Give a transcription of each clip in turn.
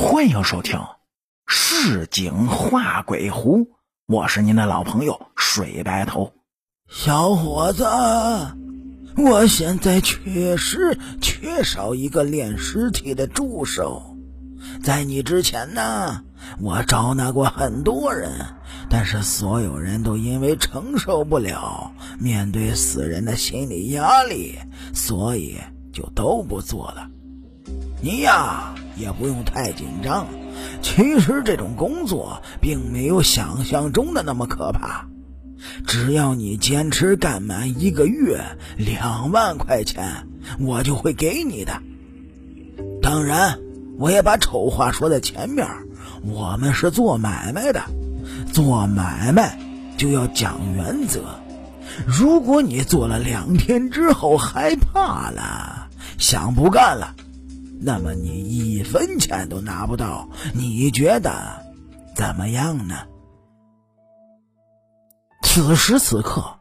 欢迎收听《市井画鬼狐》，我是您的老朋友水白头。小伙子，我现在确实缺少一个练尸体的助手。在你之前呢，我招纳过很多人，但是所有人都因为承受不了面对死人的心理压力，所以就都不做了。你呀，也不用太紧张。其实这种工作并没有想象中的那么可怕。只要你坚持干满一个月，两万块钱我就会给你的。当然，我也把丑话说在前面。我们是做买卖的，做买卖就要讲原则。如果你做了两天之后害怕了，想不干了。那么你一分钱都拿不到，你觉得怎么样呢？此时此刻，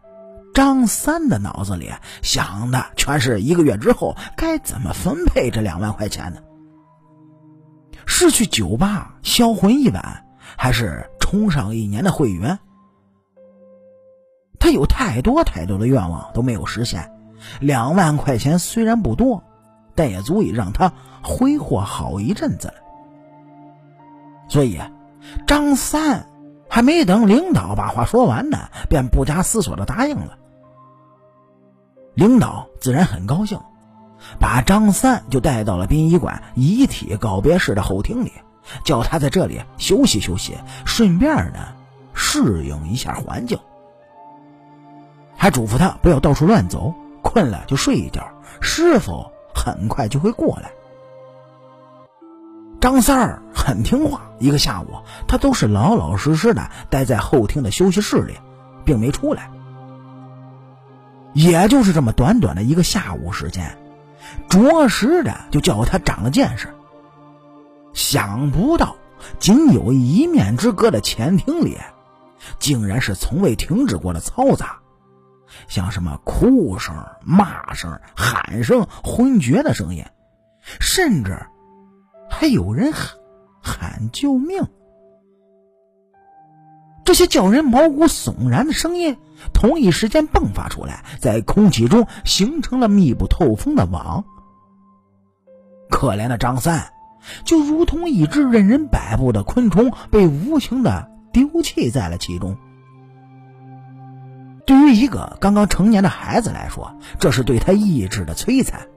张三的脑子里想的全是一个月之后该怎么分配这两万块钱呢？是去酒吧销魂一晚，还是充上一年的会员？他有太多太多的愿望都没有实现，两万块钱虽然不多。但也足以让他挥霍好一阵子了。所以，张三还没等领导把话说完呢，便不加思索的答应了。领导自然很高兴，把张三就带到了殡仪馆遗体告别室的后厅里，叫他在这里休息休息，顺便呢适应一下环境，还嘱咐他不要到处乱走，困了就睡一觉。师傅。很快就会过来。张三儿很听话，一个下午他都是老老实实的待在后厅的休息室里，并没出来。也就是这么短短的一个下午时间，着实的就叫他长了见识。想不到，仅有一面之隔的前厅里，竟然是从未停止过的嘈杂。像什么哭声、骂声、喊声、昏厥的声音，甚至还有人喊喊救命。这些叫人毛骨悚然的声音，同一时间迸发出来，在空气中形成了密不透风的网。可怜的张三，就如同一只任人摆布的昆虫，被无情的丢弃在了其中。对于一个刚刚成年的孩子来说，这是对他意志的摧残。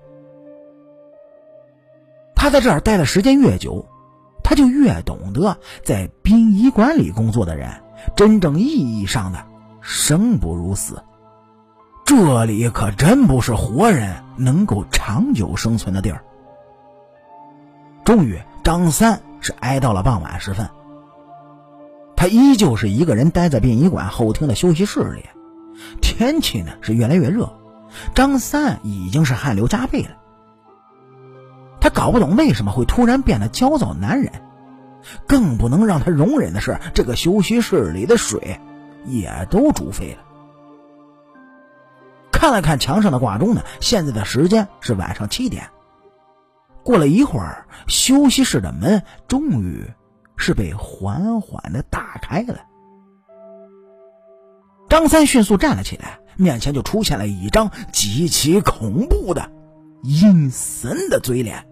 他在这儿待的时间越久，他就越懂得，在殡仪馆里工作的人，真正意义上的生不如死。这里可真不是活人能够长久生存的地儿。终于，张三是挨到了傍晚时分，他依旧是一个人待在殡仪馆后厅的休息室里。天气呢是越来越热，张三已经是汗流浃背了。他搞不懂为什么会突然变得焦躁难忍，更不能让他容忍的是，这个休息室里的水也都煮沸了。看了看墙上的挂钟呢，现在的时间是晚上七点。过了一会儿，休息室的门终于是被缓缓的打开了。张三迅速站了起来，面前就出现了一张极其恐怖的、阴森的嘴脸。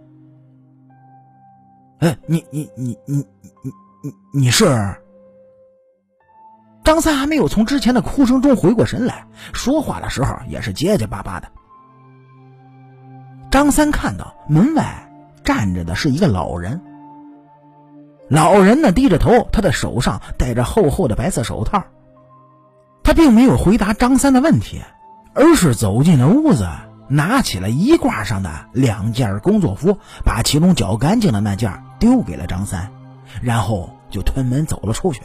哎，你你你你你你你是？张三还没有从之前的哭声中回过神来，说话的时候也是结结巴巴的。张三看到门外站着的是一个老人，老人呢低着头，他的手上戴着厚厚的白色手套。他并没有回答张三的问题，而是走进了屋子，拿起了衣挂上的两件工作服，把其中较干净的那件丢给了张三，然后就推门走了出去。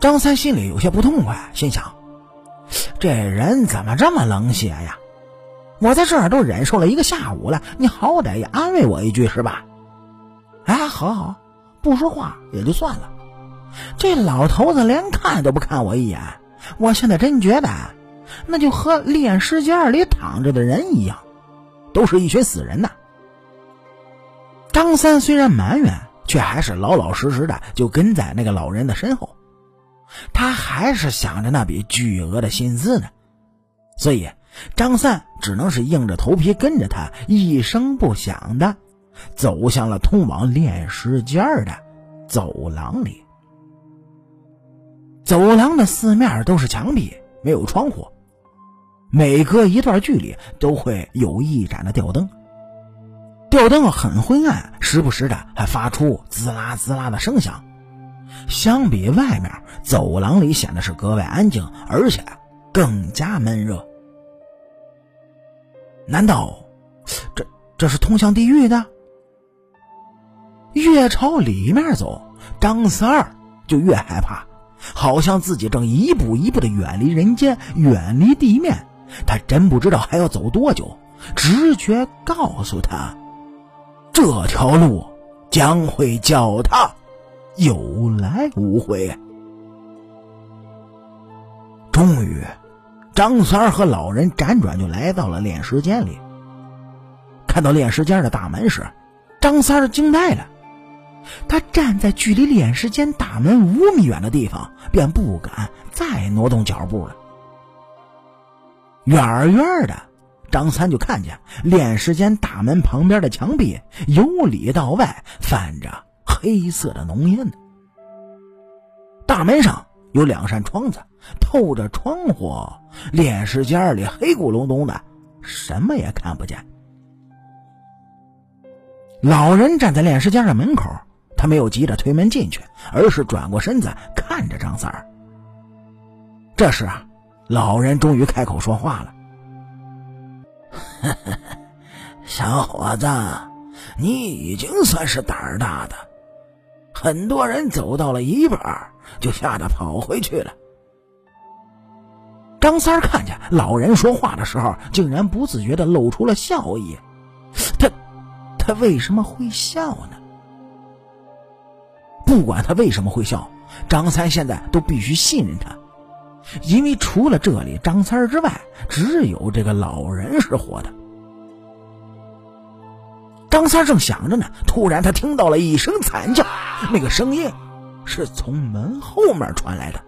张三心里有些不痛快，心想：这人怎么这么冷血呀？我在这儿都忍受了一个下午了，你好歹也安慰我一句是吧？哎，好好，不说话也就算了。这老头子连看都不看我一眼，我现在真觉得，那就和炼尸间里躺着的人一样，都是一群死人呐。张三虽然埋怨，却还是老老实实的就跟在那个老人的身后。他还是想着那笔巨额的薪资呢，所以张三只能是硬着头皮跟着他，一声不响的走向了通往炼尸间的走廊里。走廊的四面都是墙壁，没有窗户，每隔一段距离都会有一盏的吊灯。吊灯很昏暗，时不时的还发出滋啦滋啦的声响。相比外面，走廊里显得是格外安静，而且更加闷热。难道这这是通向地狱的？越朝里面走，张三儿就越害怕，好像自己正一步一步的远离人间，远离地面。他真不知道还要走多久，直觉告诉他，这条路将会叫他。有来无回。终于，张三儿和老人辗转就来到了炼尸间里。看到炼尸间的大门时，张三儿惊呆了。他站在距离炼尸间大门五米远的地方，便不敢再挪动脚步了。远远的，张三就看见炼尸间大门旁边的墙壁由里到外泛着。黑色的浓烟。大门上有两扇窗子，透着窗户，炼尸间里黑咕隆咚的，什么也看不见。老人站在炼尸间的门口，他没有急着推门进去，而是转过身子看着张三儿。这时啊，老人终于开口说话了：“ 小伙子，你已经算是胆儿大的。”很多人走到了一半，就吓得跑回去了。张三看见老人说话的时候，竟然不自觉的露出了笑意。他，他为什么会笑呢？不管他为什么会笑，张三现在都必须信任他，因为除了这里张三之外，只有这个老人是活的。张三正想着呢，突然他听到了一声惨叫，那个声音是从门后面传来的。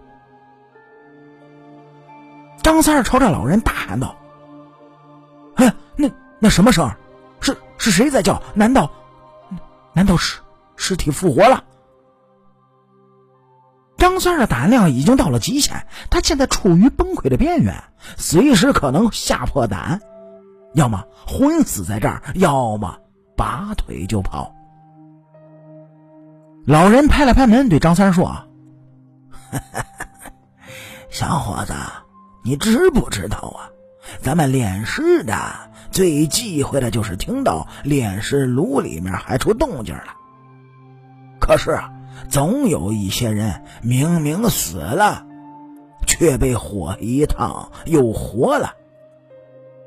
张三朝着老人大喊道：“哎，那那什么声？是是谁在叫？难道难道是尸体复活了？”张三的胆量已经到了极限，他现在处于崩溃的边缘，随时可能吓破胆，要么昏死在这儿，要么……拔腿就跑。老人拍了拍门，对张三说：“小伙子，你知不知道啊？咱们炼尸的最忌讳的就是听到炼尸炉里面还出动静了。可是啊，总有一些人明明死了，却被火一烫又活了。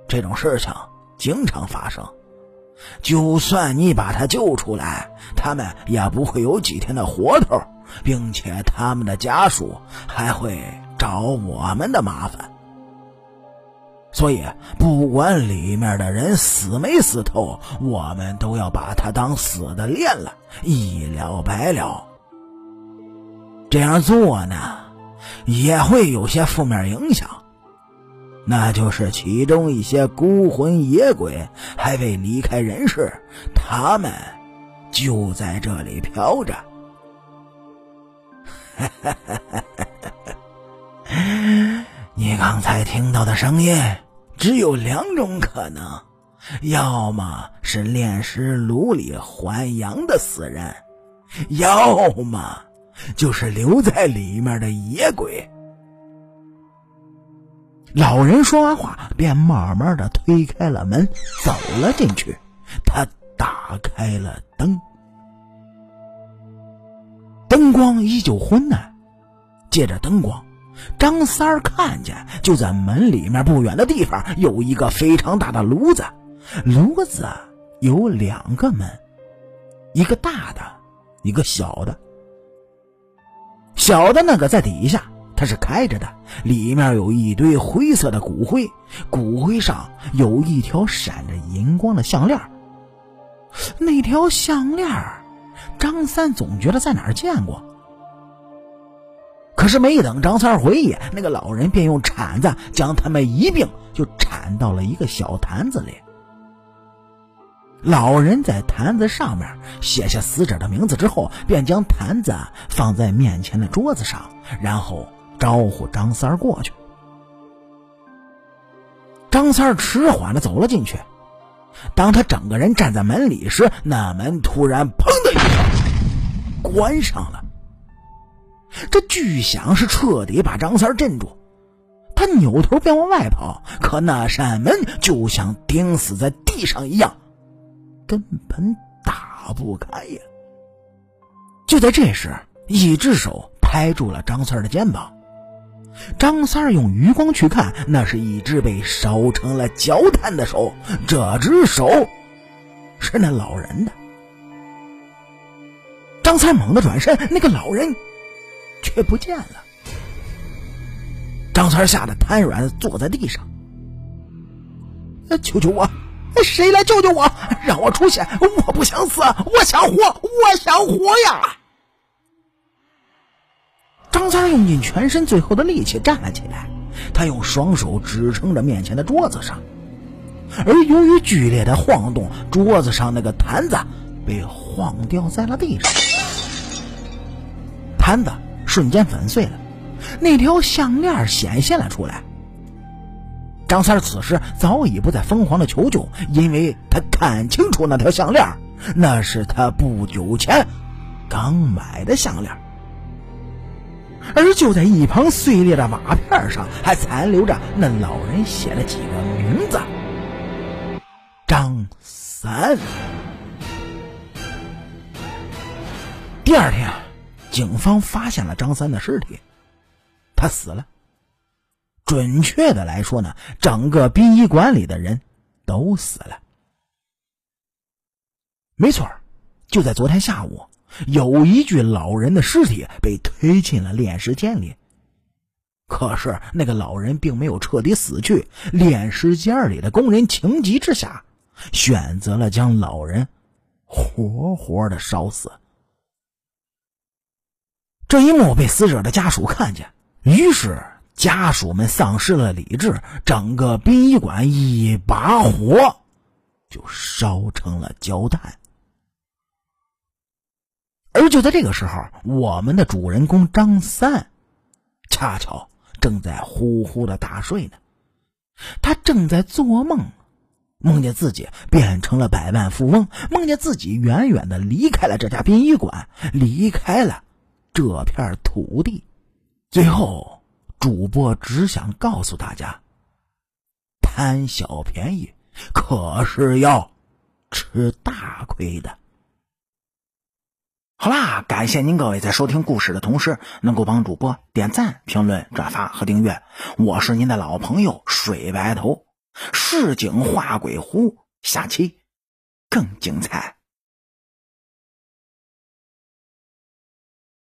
这种事情经常发生。”就算你把他救出来，他们也不会有几天的活头，并且他们的家属还会找我们的麻烦。所以，不管里面的人死没死透，我们都要把他当死的练了，一了百了。这样做呢，也会有些负面影响。那就是其中一些孤魂野鬼还未离开人世，他们就在这里飘着。你刚才听到的声音只有两种可能：要么是炼尸炉里还阳的死人，要么就是留在里面的野鬼。老人说完话，便慢慢的推开了门，走了进去。他打开了灯，灯光依旧昏暗。借着灯光，张三儿看见就在门里面不远的地方有一个非常大的炉子，炉子有两个门，一个大的，一个小的。小的那个在底下。它是开着的，里面有一堆灰色的骨灰，骨灰上有一条闪着银光的项链。那条项链，张三总觉得在哪儿见过。可是没等张三回忆，那个老人便用铲子将他们一并就铲到了一个小坛子里。老人在坛子上面写下死者的名字之后，便将坛子放在面前的桌子上，然后招呼张三过去。张三迟缓的走了进去。当他整个人站在门里时，那门突然“砰”的一声关上了。这巨响是彻底把张三镇住，他扭头便往外跑，可那扇门就像钉死在地上一样，根本打不开呀！就在这时，一只手拍住了张三的肩膀。张三用余光去看，那是一只被烧成了焦炭的手。这只手是那老人的。张三猛地转身，那个老人却不见了。张三吓得瘫软坐在地上。求求我！谁来救救我？让我出现！我不想死，我想活，我想活呀！张三用尽全身最后的力气站了起来，他用双手支撑着面前的桌子上，而由于剧烈的晃动，桌子上那个坛子被晃掉在了地上，坛子瞬间粉碎了，那条项链显现了出来。张三此时早已不再疯狂的求救，因为他看清楚那条项链，那是他不久前刚买的项链。而就在一旁碎裂的瓦片上，还残留着那老人写的几个名字：张三。第二天，警方发现了张三的尸体，他死了。准确的来说呢，整个殡仪馆里的人都死了。没错，就在昨天下午。有一具老人的尸体被推进了炼尸间里，可是那个老人并没有彻底死去。炼尸间里的工人情急之下，选择了将老人活活的烧死。这一幕被死者的家属看见，于是家属们丧失了理智，整个殡仪馆一把火就烧成了焦炭。而就在这个时候，我们的主人公张三，恰巧正在呼呼的大睡呢。他正在做梦，梦见自己变成了百万富翁，梦见自己远远的离开了这家殡仪馆，离开了这片土地。最后，主播只想告诉大家：贪小便宜可是要吃大亏的。好啦，感谢您各位在收听故事的同时，能够帮主播点赞、评论、转发和订阅。我是您的老朋友水白头，市井画鬼狐，下期更精彩。